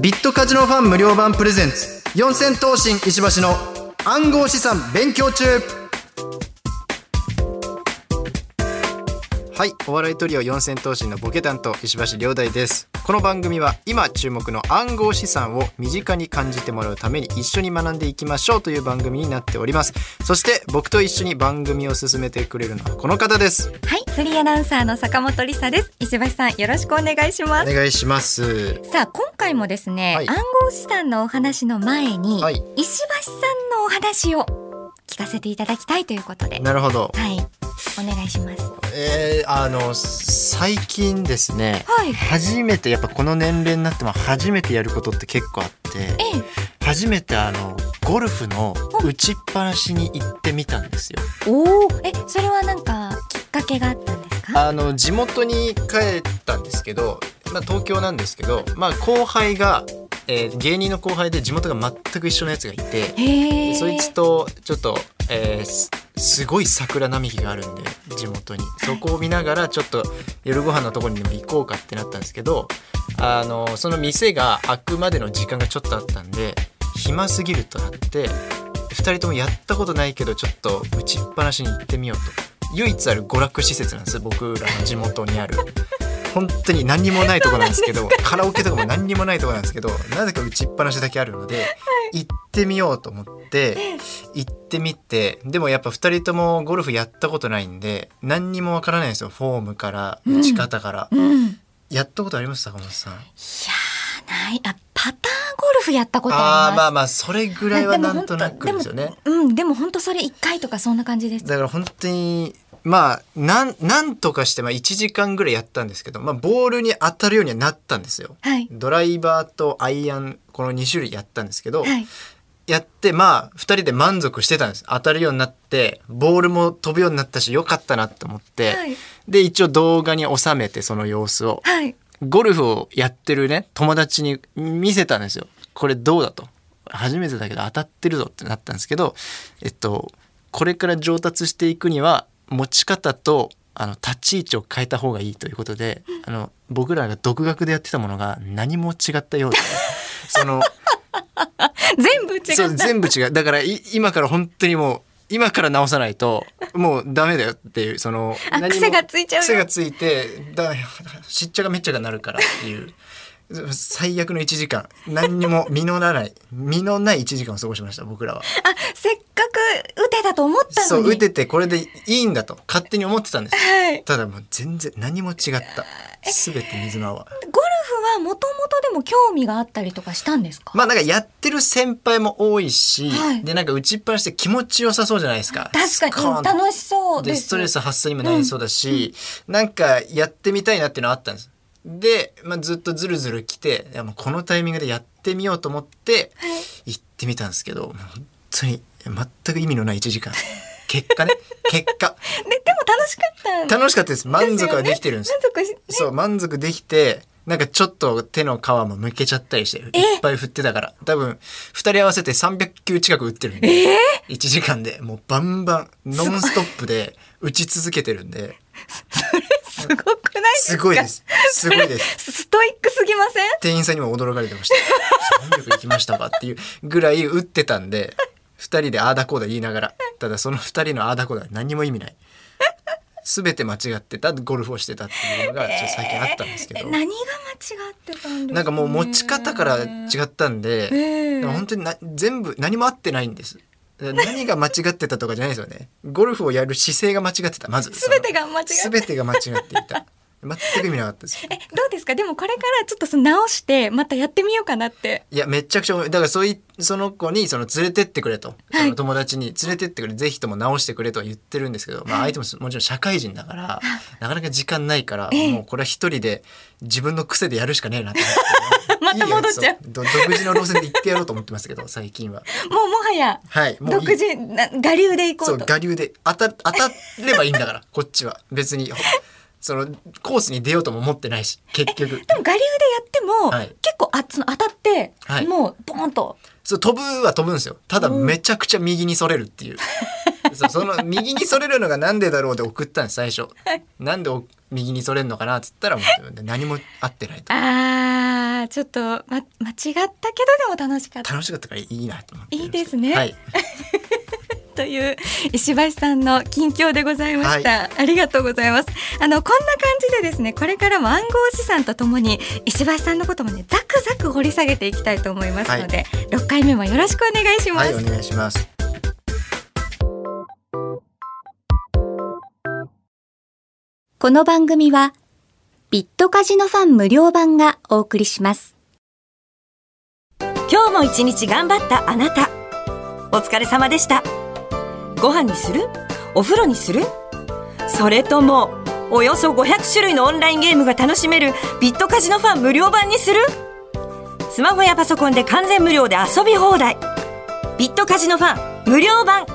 ビットカジノファン無料版プレゼンツ。四千頭身石橋の暗号資産勉強中。はいお笑いトリオ四千頭身のボケ担当石橋亮大です。この番組は今注目の暗号資産を身近に感じてもらうために一緒に学んでいきましょうという番組になっております。そして僕と一緒に番組を進めてくれるのはこの方です。はい、フリーアナウンサーの坂本理沙です。石橋さん、よろしくお願いしまおす。願いします。さあ、今回もですね、はい。暗号資産のお話の前に、はい。石橋さんのお話を聞かせていただきたいということで、なるほど。はい、お願いします。えー、あの最近ですねはい、初めてやっぱこの年齢になっても初めてやることって結構あってえ初めてあのゴルフの打ちっぱなしに行ってみたんですよ。え、おお、え、それはなんかきっかけがあったんですか？あの地元に帰ったんですけど、まあ、東京なんですけど、まあ、後輩が、えー芸人の後輩で地元が全く一緒のやつがいてそいつとちょっと、えーすごい桜並木があるんで地元に。そこを見ながらちょっと夜ご飯のところにでも行こうかってなったんですけどあのその店が開くまでの時間がちょっとあったんで暇すぎるとなって2人ともやったことないけどちょっと打ちっぱなしに行ってみようと。唯一ある娯楽施設なんです。僕らの地元にある。本当に何にもないとこなんですけど カラオケとかも何にもないとこなんですけどなぜか打ちっぱなしだけあるので、行ってみようと思って行ってみてでもやっぱ2人ともゴルフやったことないんで何にもわからないんですよ。フォームから打ち方から、うん、いやったことあります？坂本さん。やーない、あ、パターンゴルフやったことあります。あまあまあそれぐらいはなんとなくですよね。うん、でも本当それ一回とかそんな感じです。だから本当にまあなんなんとかしてまあ1時間ぐらいやったんですけど、まあ、ボールに当たるようにはなったんですよ。はい、ドライバーとアイアンこの2種類やったんですけど、はい、やってまあ2人で満足してたんです。当たるようになってボールも飛ぶようになったしよかったなと思って、はい。で一応動画に収めてその様子を。はい。ゴルフをやってるね友達に見せたんですよ。これどうだと。初めてだけど当たってるぞってなったんですけどえっとこれから上達していくには持ち方とあの立ち位置を変えた方がいいということであの僕らが独学でやってたものが何も違ったようで その全部違う全部違う。だからい今から本当にもう今から直さないともうダメだよっていうその癖がついちゃうよ。癖がついてだ しっちゃがめっちゃがなるからっていう最悪の1時間。何にも実らない。実のない1時間を過ごしました僕らは。あ、せっかく打てたと思ったのに。そう打ててこれでいいんだと勝手に思ってたんです。はい。ただもう全然何も違った。全て水の泡ゴルフはもともとでも興味があったりとかしたんですか？まあなんかやってる先輩も多いし、はい。でなんか打ちっぱなしって気持ちよさそうじゃないですか。確かに、楽しそうで。ですストレス発散にもなりそうだし、なんかやってみたいなっていうのはあったんです。で、まあ、ずっとずるずる来てこのタイミングでやってみようと思って行ってみたんですけどもう本当に全く意味のない1時間。結果ね。結果。で、でも楽しかった。楽しかったです。満足はできてるんです。満足し、ね、そう満足できてなんかちょっと手の皮もむけちゃったりしていっぱい振ってたから。多分2人合わせて300球近く打ってるんで、1時間で。もうバンバンノンストップで打ち続けてるんで。すごくないですか？すごいです。すごいです。ストイックすぎません？店員さんにも驚かれてました。300行きましたかっていうぐらい打ってたんで、二人でああだこうだ言いながら、ただその二人のああだこうだは何にも意味ない。すべて間違ってたゴルフをしてたっていうのがちょっと最近あったんですけど、え何が間違ってたんね。なんかもう持ち方から違ったんで、ええ本当にな全部何も合ってないんです。何が間違ってたとかじゃないですよね。ゴルフをやる姿勢が間違ってた。まず。すべてが間違ってすべてが間違っていた。全く意味なかったです。え、どうですか？でもこれからちょっとその直してまたやってみようかなって。いやめちゃくちゃだからそういその子にその連れてってくれと、はいその友達に連れてってくれぜひとも直してくれとは言ってるんですけど、まあ相手ももちろん社会人だから なかなか時間ないから、ええもうこれは一人で自分の癖でやるしかねえなと思って また戻っちゃう。いい独自の路線で行ってやろうと思ってますけど 最近は。もうもはやはいもう独自な我流で行こそううと。我流で当た当たればいいんだから こっちは。別にほそのコースに出ようとも思ってないし結局。でも我流でやっても、はい。結構あその当たって、はい。もうボーンと。そう飛ぶは飛ぶんですよ。ただめちゃくちゃ右にそれるっていう その右にそれるのがなんでだろうで送ったんです最初。なんでお右にそれるのかなっつったらもう何も合ってないと。あがちょっと、ま、間違ったけどでも楽しかった。楽しかったからいいなと思っていいですね。はい。という石橋さんの近況でございました、ありがとうございます。あのこんな感じでですねこれからも暗号資産とともに石橋さんのこともねザクザク掘り下げていきたいと思いますので、六回目もよろしくお願いします、はいお願いしますこの番組はビットカジノファン無料版がお送りします。今日も一日頑張ったあなた。お疲れ様でした。ご飯にする？お風呂にする？それともおよそ500種類のオンラインゲームが楽しめるビットカジノファン無料版にする？スマホやパソコンで完全無料で遊び放題。ビットカジノファン無料版。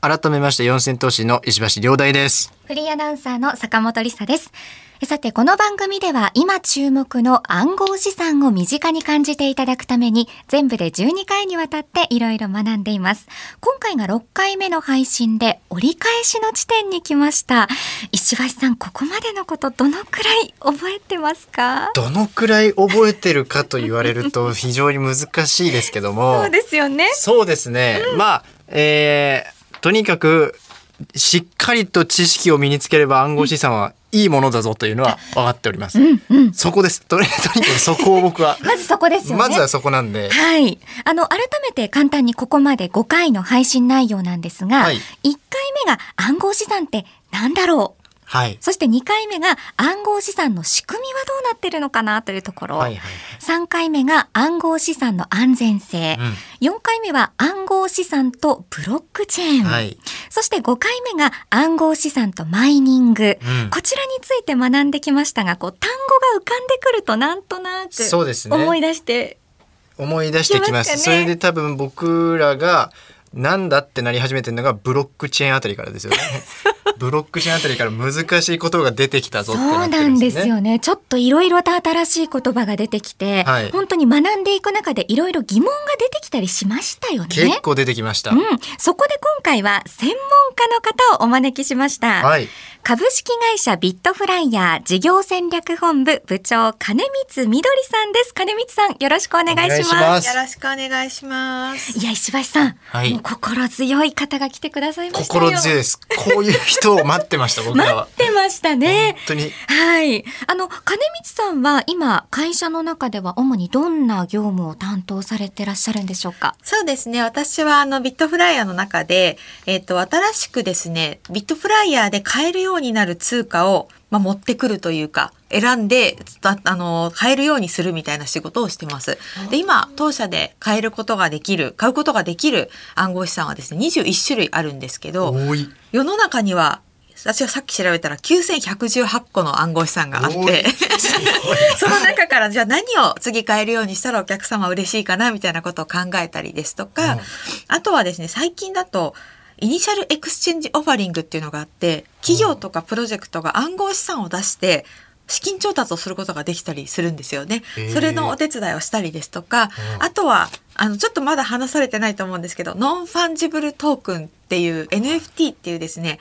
改めまして四千頭身の石橋亮大ですフリーアナウンサーの坂本理沙です。えさて、この番組では今注目の暗号資産を身近に感じていただくために全部で12回にわたっていろいろ学んでいます。今回が6回目の配信で折り返しの地点に来ました。石橋さん、ここまでのことどのくらい 覚えてますか？どのくらい覚えてるかと言われると 非常に難しいですけどもそうですよね。そうですね、まあえーとにかくしっかりと知識を身につければ暗号資産はいいものだぞというのは分かっております、うんうん。そこですとに とにかくそこを僕は まずそこですよね。まずはそこなんではい。あの、改めて簡単にここまで5回の配信内容なんですが、はい1回目が暗号資産って何だろうはいそして2回目が暗号資産の仕組みはどうなってるのかなというところ。はいはい3回目が暗号資産の安全性。4回目は暗号資産とブロックチェーン。はいそして5回目が暗号資産とマイニング。うんこちらについて学んできましたが、こう単語が浮かんでくるとなんとなくそうですね思い出して思い出してきますそれで多分僕らがなんだってなり始めてるのがブロックチェーンあたりからですよね ブロックチェーンあたりから難しい言葉が出てきたぞってそうなんでるんですねすよね。ちょっといろいろと新しい言葉が出てきて、はい本当に学んでいく中でいろいろ疑問が出てきたりしましたよね。結構出てきました、うん、そこで今回は専門家の方をお招きしました。はい株式会社ビットフライヤー事業戦略本部部長金光みどりさんです。金光さんよろしくお願いします。お願いしますよろしくお願いします。いや石橋さん、はいもう心強い方が来てくださいましたよ。心強いですこういう人を待ってました僕ら待はってましたね。本当にはい。あの、金光さんは今、会社の中では主にどんな業務を担当されてらっしゃるんでしょうか？そうですね。私はあのビットフライヤーの中で、えっ、と、新しくですね、ビットフライヤーで買えるようになる通貨を、まあ、持ってくるというか、選んで、ああの、買えるようにするみたいな仕事をしてます。で、今、当社で買えることができる、買うことができる暗号資産はですね、21種類あるんですけど、世の中には、私はさっき調べたら9118個の暗号資産があって、その中からじゃあ何を次買えるようにしたらお客様嬉しいかなみたいなことを考えたりですとか、うん。あとはですね、最近だと、 Initial Exchange Offering っていうのがあって、企業とかプロジェクトが暗号資産を出して、資金調達をすることができたりするんですよね。それのお手伝いをしたりですとか、うんあとは、あの、ちょっとまだ話されてないと思うんですけど、 Non-Fungible Token っていう NFT っていうですね、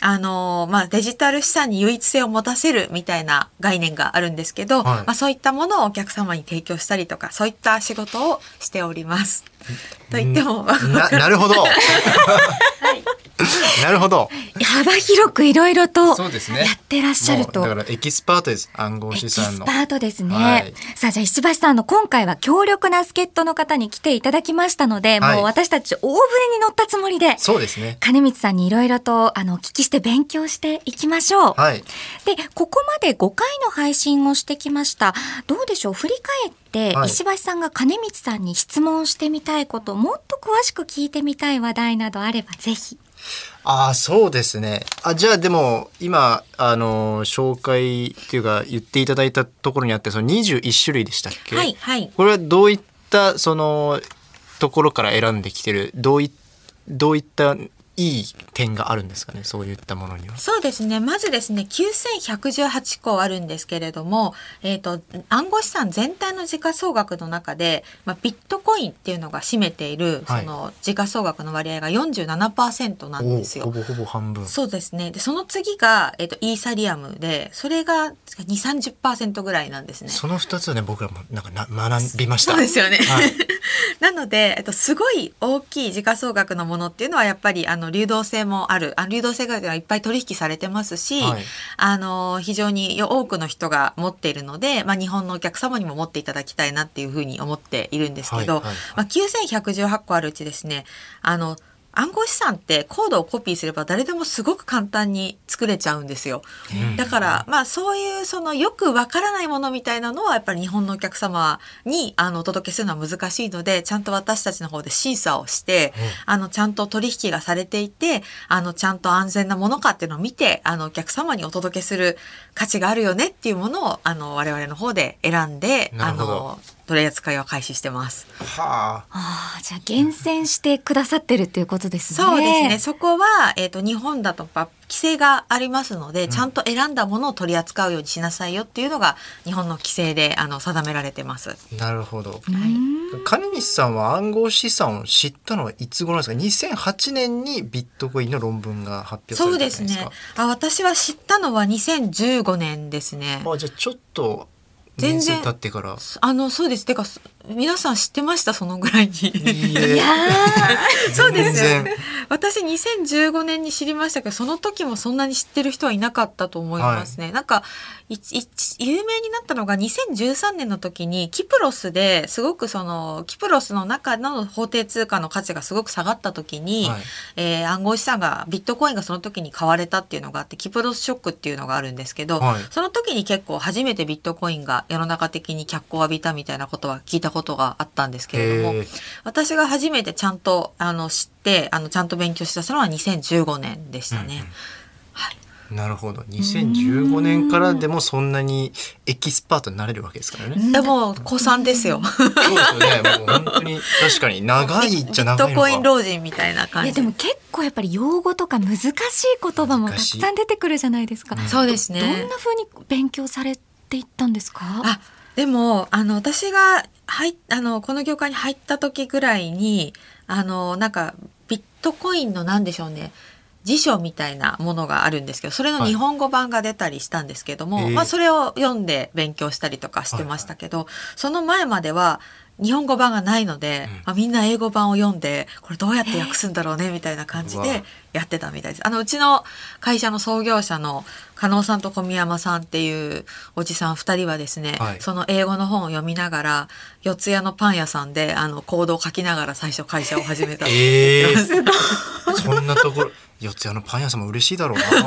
あのまあ、デジタル資産に唯一性を持たせるみたいな概念があるんですけど、はい。まあ、そういったものをお客様に提供したりとか、そういった仕事をしております。と言っても、ななるほど。なるほど。幅広くいろいろとそうですね。やってらっしゃると。もうだからエキスパートです。暗号エキ資産の。スパートですね。はい。さあ、じゃあ石橋さんあの今回は強力な助っ人の方に来ていただきましたので、はいもう私たち大船に乗ったつもりで、そうですね金光さんにいろいろとあのお聞きして勉強していきましょう。はいで、ここまで5回の配信をしてきました。どうでしょう？振り返って、はい石橋さんが金光さんに質問してみたいこと、もっと詳しく聞いてみたい話題などあればぜひ。ああそうですねあじゃあでも今あの紹介っていうか言っていただいたところにあってその21種類でしたっけ？はい、はい。これはどういったそのところから選んできてるどういどういったいい点があるんですかねそういったものには。そうですね。まずですね、9118個あるんですけれども、えっ、と、暗号資産全体の時価総額の中で、まあ、ビットコインっていうのが占めている、はいその時価総額の割合が47%なんですよ。おほぼほぼ半分。そうですね。で、その次が、えっ、と、イーサリアムで、それが2、30%ぐらいなんですね。その二つはね僕らもなんかな学びました。そうですよね。はい なので、えっと、すごい大きい時価総額のものっていうのはやっぱりあの流動性もある。あ流動性がいっぱい取引されてますし、はい。あの非常に多くの人が持っているので、まあ、日本のお客様にも持っていただきたいなっていうふうに思っているんですけど、はいはいはい。まあ、9118個あるうちですねあの暗号資産ってコードをコピーすれば誰でもすごく簡単に作れちゃうんですよ。うん。だから、まあそういうそのよくわからないものみたいなのはやっぱり日本のお客様にあのお届けするのは難しいので、ちゃんと私たちの方で審査をして、あのちゃんと取引がされていて、あのちゃんと安全なものかっていうのを見て、あのお客様にお届けする価値があるよねっていうものをあの我々の方で選んで、あの取り扱いを開始してます。はあ。ああ、じゃあ厳選してくださってるっていうことですね。そうですね。そこは、えっ、と、日本だとやっぱ規制がありますので、んちゃんと選んだものを取り扱うようにしなさいよっていうのが、日本の規制で、あの、定められてます。なるほど。うん金西さんは暗号資産を知ったのはいつ頃なんですか？2008年にビットコインの論文が発表さそうれたじゃないですですねか。。あ、私は知ったのは2015年ですね。あじゃあちょっと全然経ってから。あの、そうです。てか、す皆さん知ってました？そのぐらいに。いやー。そうですよね。私2015年に知りましたけど、その時もそんなに知ってる人はいなかったと思いますね。なんかいい有名になったのが2013年の時にキプロスですごくそのキプロスの中の法定通貨の価値がすごく下がった時に、はい。えー暗号資産がビットコインがその時に買われたっていうのがあってキプロスショックっていうのがあるんですけど、はい。その時に結構初めてビットコインが世の中的に脚光を浴びたみたいなことは聞いたことがあったんですけれども私が初めてちゃんとあの知ってあのちゃんと勉強したのは2015年でしたね。うんうんはいなるほど。2015年からでもそんなにエキスパートになれるわけですからね。でも古参ですよ。そうですよね。もう本当に確かに長いじゃ長いのか。ビットコイン老人みたいな感じ。いやでも結構やっぱり用語とか難しい言葉もたくさん出てくるじゃないですか。難しいそうですね。どんな風に勉強されていったんですか？あでもあの私が入っあのこの業界に入った時ぐらいにあのなんかビットコインのなんでしょうね辞書みたいなものがあるんですけどそれの日本語版が出たりしたんですけども、はいまあ、それを読んで勉強したりとかしてましたけど、その前までは日本語版がないので、うん。まあ、みんな英語版を読んでこれどうやって訳すんだろうねみたいな感じでやってたみたいです。あのうちの会社の創業者の加納さんと小宮山さんっていうおじさん2人はですね、はい。その英語の本を読みながら四谷のパン屋さんであのコードを書きながら最初会社を始めた。ええ そんなところ四谷のパン屋さんも嬉しいだろうな。は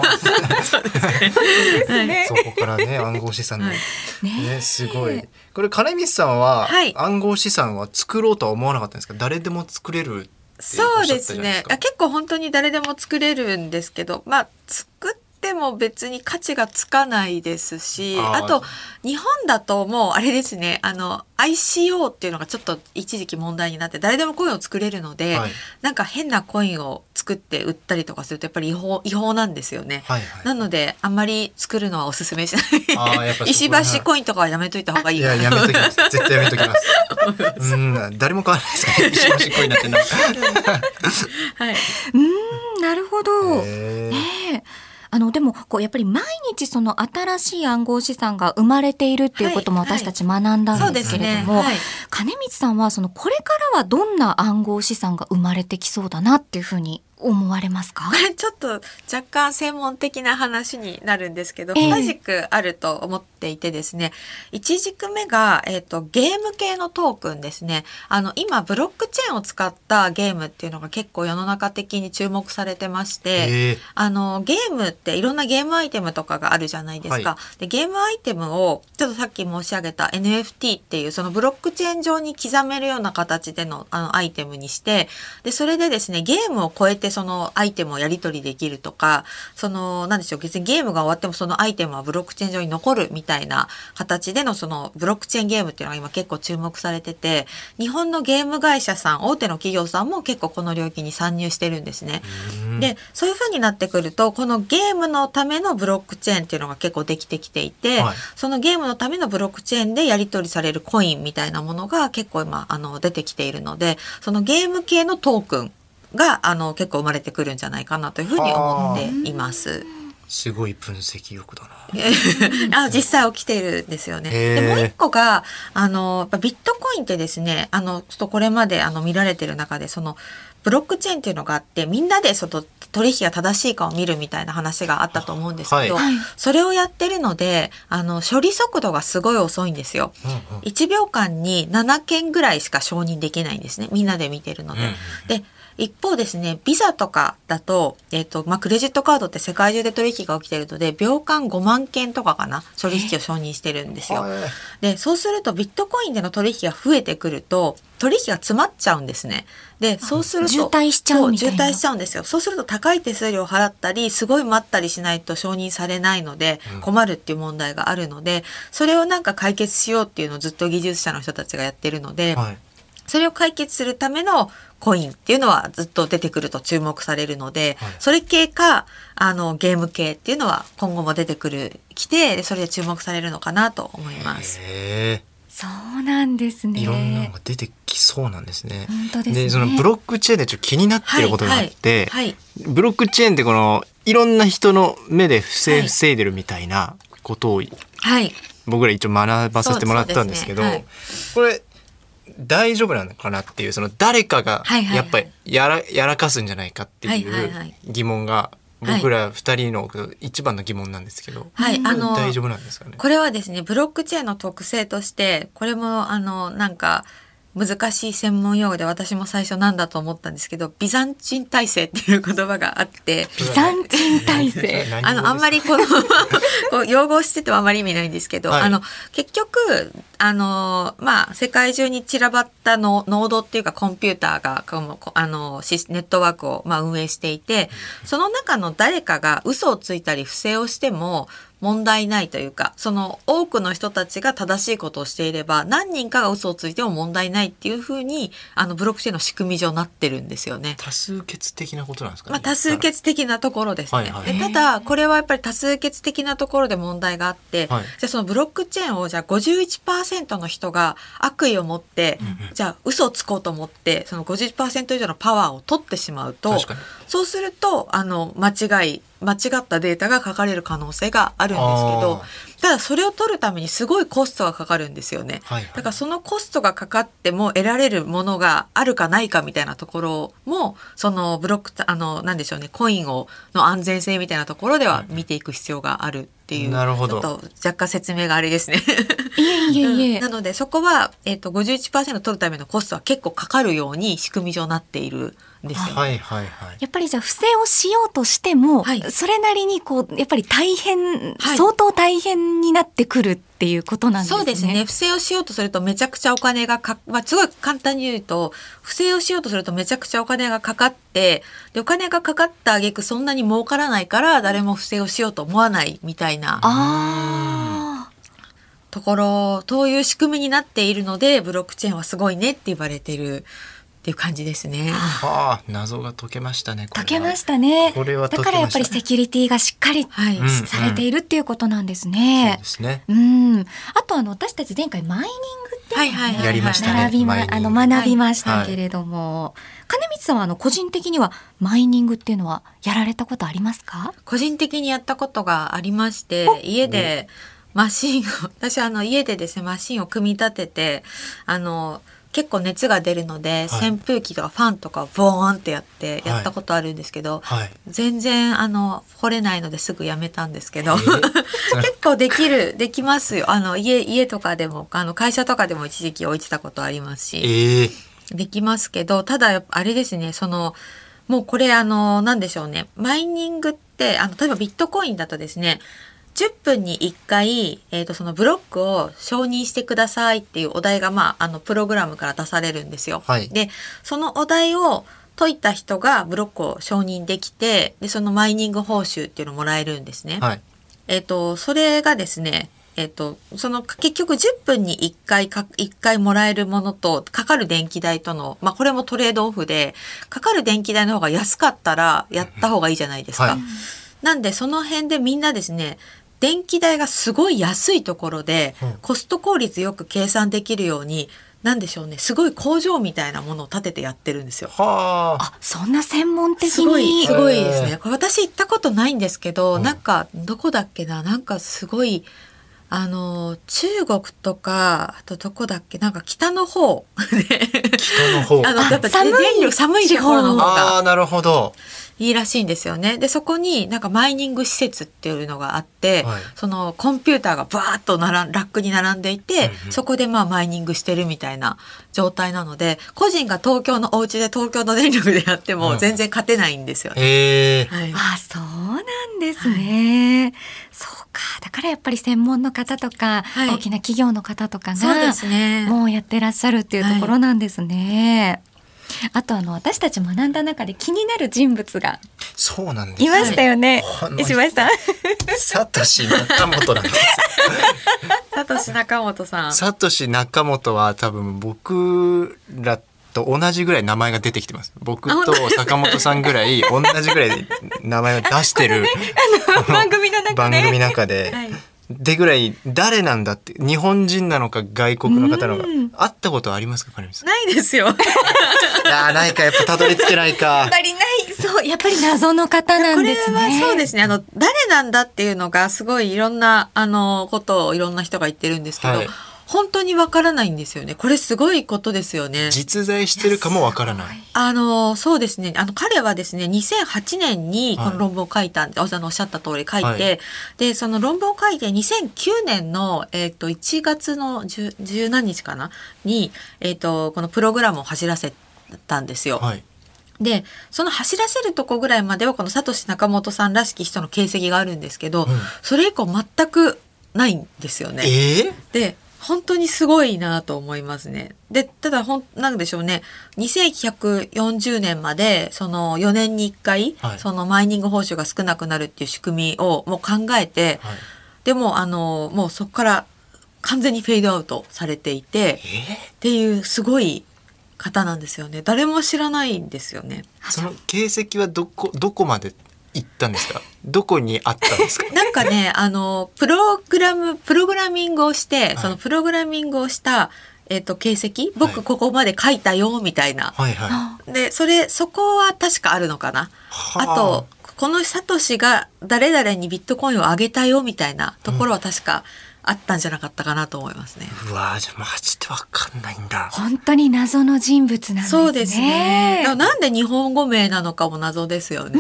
い。そこからね暗号資産の、はい。ね。すごい。これ金光さんは、はい。暗号資産は作ろうとは思わなかったんですか？誰でも作れるそうですね。結構本当に誰でも作れるんですけどまあ作っても別に価値がつかないですしあと日本だともうあれですねあの ICO っていうのがちょっと一時期問題になって誰でもコインを作れるので、はいなんか変なコインを作って売ったりとかするとやっぱり違法違法なんですよね。はいはい。なのであんまり作るのはおすすめしない石ら橋コインとかはやめといた方がいいかないややめときます。絶対やめときます。うん誰も買わないですから 石橋コインなんてな。はい、うーんなるほど。へーあのでもこうやっぱり毎日その新しい暗号資産が生まれているっていうこともはい私たち学んだんですけれども、はい。金光さんはそのこれからはどんな暗号資産が生まれてきそうだなっていうふうに思われますか？こ れちょっと若干専門的な話になるんですけど、ええ。2軸あると思っていてですね1軸目が、えっとゲーム系のトークンですね。あの今ブロックチェーンを使ったゲームっていうのが結構世の中的に注目されてまして、へーあのゲームっていろんなゲームアイテムとかがあるじゃないですか。はでゲームアイテムをちょっとさっき申し上げた NFT っていうそのブロックチェーン上に刻めるような形でのあのアイテムにしてでそれでですねゲームを超えてそのアイテムをやり取りできるとかそのなんでしょう別にゲームが終わってもそのアイテムはブロックチェーン上に残るみたいな形でのそのブロックチェーンゲームっていうのが今結構注目されてて日本のゲーム会社さん大手の企業さんも結構この領域に参入してるんですね。でそういう風になってくるとこのゲームのためのブロックチェーンっていうのが結構できてきていて、はいそのゲームのためのブロックチェーンでやり取りされるコインみたいなものが結構今あの出てきているのでそのゲーム系のトークンがあの結構生まれてくるんじゃないかなというふうに思っています。すごい分析力だな。あ実際起きているんですよね。でもう一個があのビットコインってですねあのちょっとこれまであの見られてる中でそのブロックチェーンっていうのがあってみんなでその取引が正しいかを見るみたいな話があったと思うんですけど、はそれをやってるのであの処理速度がすごい遅いんですよ。うんうん1秒間に7件ぐらいしか承認できないんですねみんなで見てるので。うんうんで一方ですねビザとかだと,、えっとまあ、クレジットカードって世界中で取引が起きてるので秒間5万件とかかな取引を承認してるんですよ。でそうするとビットコインでの取引が増えてくると取引が詰まっちゃうんですね。でそうすると渋滞しちゃうみたいなそう渋滞しちゃうんですよ。そうすると高い手数料を払ったりすごい待ったりしないと承認されないのでうん困るっていう問題があるのでそれをなんか解決しようっていうのをずっと技術者の人たちがやってるので、はい。それを解決するためのコインっていうのはずっと出てくると注目されるので、はいそれ系かあのゲーム系っていうのは今後も出てくるきてでそれで注目されるのかなと思います。へそうなんですえ。ね。いろんなのが出てきそうなんですね。本当ですね。そのブロックチェーンでちょっと気になってることがあって、はいはいブロックチェーンってこのいろんな人の目で不正はい防いでるみたいなことをはい僕ら一応学ばさせてもらったんですけど、そうそうでこれ大丈夫なのかなっていうその誰かがやっぱりやらやらかすんじゃないかってはいう疑問が僕ら二人の一番の疑問なんですけど、はいあの大丈夫なんですかね？これはですねブロックチェーンの特性としてこれもあのなんか難しい専門用語で私も最初なんだと思ったんですけどビザンチン体制っていう言葉があってビザンチン体制。何あのあんまりこのこう用語を知っててもあまり意味ないんですけど、はいあの結局あのまあ世界中に散らばったのノードっていうかコンピューターがこのこあのネットワークをまあ運営していてその中の誰かが嘘をついたり不正をしても問題ないというかその多くの人たちが正しいことをしていれば何人かが嘘をついても問題ないっていうふうにあのブロックチェーンの仕組み上なってるんですよね。多数決的なことなんですかね。まあ、多数決的なところですね。はいはいでただこれはやっぱり多数決的なところで問題があって、はいじゃあそのブロックチェーンをじゃあ51%の人が悪意を持って、じゃあ嘘をつこうと思ってその50%以上のパワーを取ってしまうとそうするとあの間違い間違ったデータが書かれる可能性があるんですけどただそれを取るためにすごいコストがかかるんですよね。はいはいだからそのコストがかかっても得られるものがあるかないかみたいなところもそのブロックあのなんでしょうねコインをの安全性みたいなところでは見ていく必要があるっていうなるほどちょっと若干説明があれですね。いえいえいえ。なのでそこは、えっと51%取るためのコストは結構かかるように仕組み上なっているんですよ。はいはいはい。やっぱりじゃあ不正をしようとしても、はいそれなりにこうやっぱり大変、はい相当大変になってくるっていうことなんですね。そうですね。不正をしようとするとめちゃくちゃお金がか、まあ、すごい簡単に言うと、不正をしようとするとめちゃくちゃお金がかかって、で、お金がかかった挙句そんなに儲からないから誰も不正をしようと思わないみたいなああ。ところ、そういう仕組みになっているので、ブロックチェーンはすごいねって言われてるっていう感じですね。はあ謎が解けましたね。解けましたね。これはだからやっぱりセキュリティがしっかりはい。うんされているっていうことなんですそうねで。すね。うん。あとあの私たち前回マイニングっていうのをねはいはいはいやりましたね並びまあの学びましたけれども、金光さんはあの個人的にはマイニングっていうのはやられたことありますか？個人的にやったことがありまして家でマシンを私はあの家でですねマシンを組み立ててあの結構熱が出るので、はい。扇風機とかファンとかをボーンってやってやったことあるんですけど、はい。全然あの掘れないのですぐやめたんですけど、えー 結構できるできますよ。あの家家とかでもあの会社とかでも一時期置いてたことありますし。ええできますけどただあれですねそのもうこれあのなんでしょうね。マイニングってあの例えばビットコインだとですね10分に1回、えー、とそのブロックを承認してくださいっていうお題が、まあ、あのプログラムから出されるんですよ。はいでそのお題を解いた人がブロックを承認できてでそのマイニング報酬っていうのをもらえるんですね。はい。えっ、とそれがですねえっ、とその結局10分に1回か1回もらえるものとかかる電気代とのまあこれもトレードオフでかかる電気代の方が安かったらやった方がいいじゃないですか。はいなんでその辺でみんなですね電気代がすごい安いところで、うんコスト効率よく計算できるようになんでしょうねすごい工場みたいなものを建ててやってるんですよ。はあ。あ、そんな専門的に？すごいすごいですへね。これ私行ったことないんですけど、うんなんかどこだっけな？なんかすごいあの中国とかあとどこだっけ？なんか北の方で北の方。あのやっぱ寒い寒いところの方あがあ、なるほど。いいらしいんですよね。でそこになんかマイニング施設っていうのがあって、はいそのコンピューターがバーッとならラックに並んでいて、うんうんそこでまあマイニングしてるみたいな状態なので個人が東京のお家で東京の電力でやってうんも全然勝てないんですよね。へえ。はいあ、そうなんですね。そうか。だからやっぱり専門の方とか、はい大きな企業の方とかそうでが、すね。もうやってらっしゃるっていうところなんですね。あとあの私たち学んだ中で気になる人物がそうなんです。いましたよね。はい石橋さん。サトシ中本なんです。サトシ仲本さん。サトシ中本は多分僕らと同じぐらい名前が出てきてます。僕と坂本さんぐらい同じぐらい名前を出してる番組の中で。番組の中で。はい。でぐらい誰なんだって日本人なのか外国の方なのかうん会ったことありますか金光さん？ないですよ。あーないかやっぱたどり着けないかやっぱりない。そう、やっぱり謎の方なんですね。はそうですね。あの誰なんだっていうのがすごいいろんなあのことをいろんな人が言ってるんですけど、はい本当にわからないんですよね。これすごいことですよね。実在してるかもわからないあのそうですね。あの彼はですね、2008年にこはいの論文を書いたんで、あのおっしゃった通り書いて、はいでその論文を書いて2009年のえっ、と1月の10 10何日かな？にえっ、とこのプログラムを走らせたんですよ。はいでその走らせるとこぐらいまではこのサトシ仲本さんらしき人の形跡があるんですけど、うんそれ以降全くないんですよね。ええで本当にすごいなと思いますね。でただほんなんでしょうね2140年までその4年に1回、はいそのマイニング報酬が少なくなるっていう仕組みをもう考えて、はいでもあのもうそこから完全にフェードアウトされていてえっていうすごい方なんですよね。誰も知らないんですよね。ーその形跡はどこどこまで行ったんですか？どこにあったんですか？なんかね、あの、プログラム、プログラミングをして、い。そのプログラミングをした、えっ、と、形跡？はい。僕ここまで書いたよ、みたいな。はいはい。で、それ、そこは確かあるのかな？はあ。あと、このサトシが誰々にビットコインをあげたよ、みたいなところは確かあったんじゃなかったかなと思いますね。うわーじゃあマジでわかんないんだ本当に謎の人物なんですね。そうですね。なんで日本語名なのかも謎ですよね。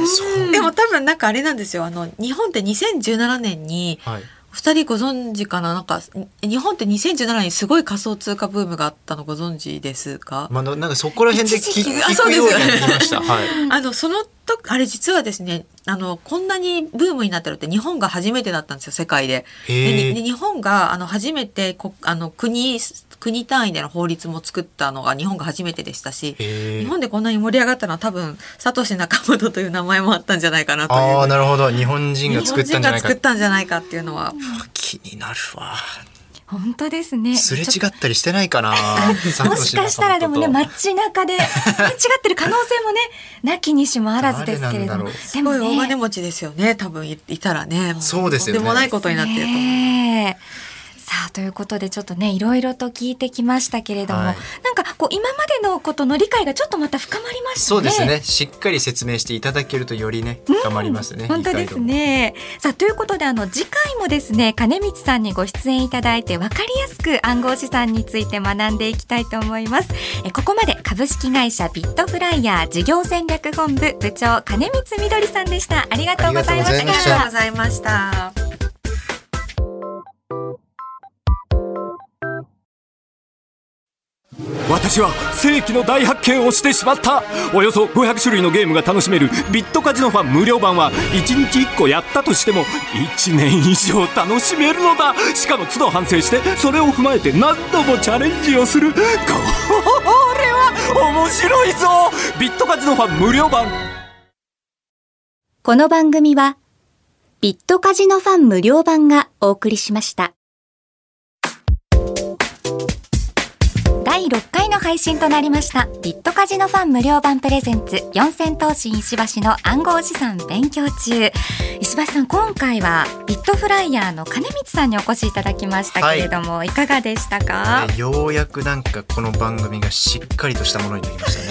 でも多分なんかあれなんですよ。あの、日本って2017年に、はい二人ご存知かな？なんか日本って2017年にすごい仮想通貨ブームがあったのご存知ですか、まあ、なんかそこら辺で聞一時期あ聞そうですよねくようになりました。はい。あのそのとあれ実はですねあのこんなにブームになってるって日本が初めてだったんですよ世界で。で日本があの初めてこあの国国単位での法律も作ったのが日本が初めてでしたし日。本でこんなに盛り上がったのは多分サトシ仲本という名前もあったんじゃないかなとああ、なるほど。日本人が作っ。たんじゃないかっていうのは気になるわ。本当ですね。すれ違ったりしてないかな。もしかしたらでもね街中ですれ違ってる可能性もね なきにしもあらずですけれどもすごい大金持ちですよね多分いいたらねもそうですよねとんでもないことになってると思う。さあということでちょっとねいろいろと聞いてきましたけれども、はいなんかこう今までのことの理解がちょっとまた深まりましたね。そうですね。しっかり説明していただけるとよりね、深まりますね。本当ですね。さあということであの次回もですね金光さんにご出演いただいて分かりやすく暗号資産について学んでいきたいと思います。えここまで株式会社ビットフライヤー事業戦略本部部長金光みどりさんでした。ありがとうございましたありがとうございました。私は世紀の大発見をしてしまった。およそ500種類のゲームが楽しめるビットカジノファン無料版は1日1個やったとしても1年以上楽しめるのだ。しかも都度反省してそれを踏まえて何度もチャレンジをする。これは面白いぞ。ビットカジノファン無料版。この番組は、ビットカジノファン無料版がお送りしました。第6回の配信となりました。ビットカジノファン無料版プレゼンツ四千頭身石橋の暗号資産勉強中。石橋さん今回はビットフライヤーの金光さんにお越しいただきましたけれども、い、かがでしたか、ねようやくなんかこの番組がしっかりとしたものになりましたね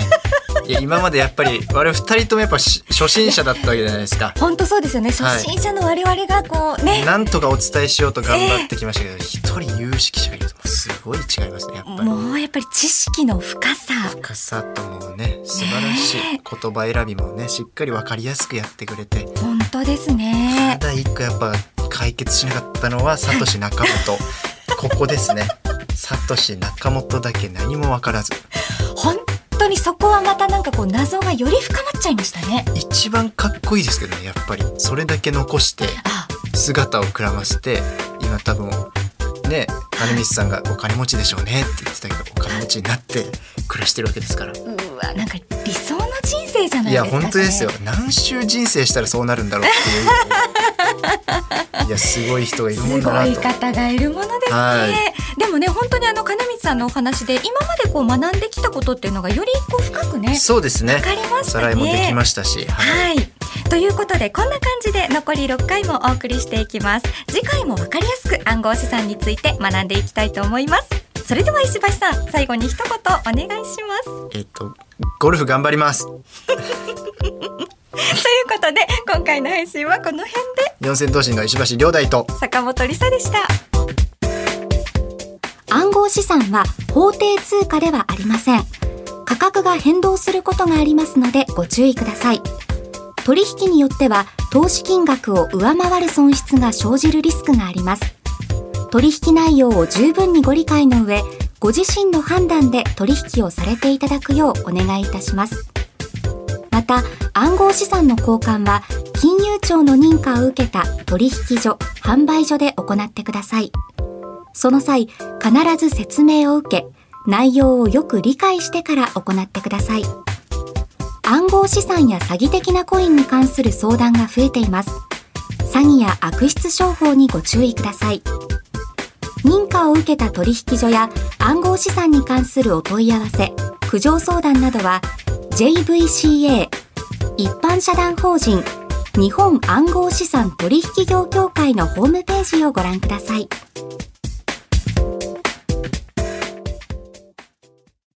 いや今までやっぱり我々二人ともやっぱし初心者だったわけじゃないですか。本当そうですよね。初はい。心者の我々がこうね、なんとかお伝えしようと頑張ってきましたけど一、人有識者がいるとすごい違いますねやっぱり。もうやっぱり知識の深さ。深さともね素晴らしい言葉選びもねしっかり分かりやすくやってくれて。本当ですたねだ一個やっぱ解決しなかったのはサトシ仲本。ここですね。サトシ仲本だけ何も分からず。本当にそこはまたなんかこう謎がより深まっちゃいましたね。一番かっこいいですけどねやっぱりそれだけ残してあ姿をくらませて今多分ね金光さんがお金持ちでしょうねって言ってたけどお金持ちになって暮らしてるわけですから。うわなんか理想の人生じゃないいやですか本当ですよ。何周人生したらそうなるんだろうっていう。いやすごい人がいるもすごいんだなと。方がいるものですね、はい。でもね本当にあの金光さんのお話で今までこう学んできたことっていうのがよりこう深くねそうですね。わかりまおしたね。さらいもできましたし、はい。はい。ということでこんな感じで残り6回もお送りしていきます。次回もわかりやすく暗号資産について学んでいきたいと思います。それでは石橋さん最後に一言お願いします。えっとゴルフ頑張ります。ということで今回の配信はこの辺で。四千頭身の石橋亮大と。坂本理沙でした暗号資産は法定通貨ではありません。価格が変動することがありますのでご注意ください。取引によっては投資金額を上回る損失が生じるリスクがあります。取引内容を十分にご理解の上、ご自身の判断で取引をされていただくようお願いいたします。また、暗号資産の交換は金融庁の認可を受けた取引所、販売所で行ってください。その際、必ず説明を受け、内容をよく理解してから行ってください。暗号資産や詐欺的なコインに関する相談が増えています。詐欺や悪質商法にご注意ください。認可を受けた取引所や暗号資産に関するお問い合わせ、苦情相談などは JVCA 一般社団法人日本暗号資産取引業協会のホームページをご覧ください。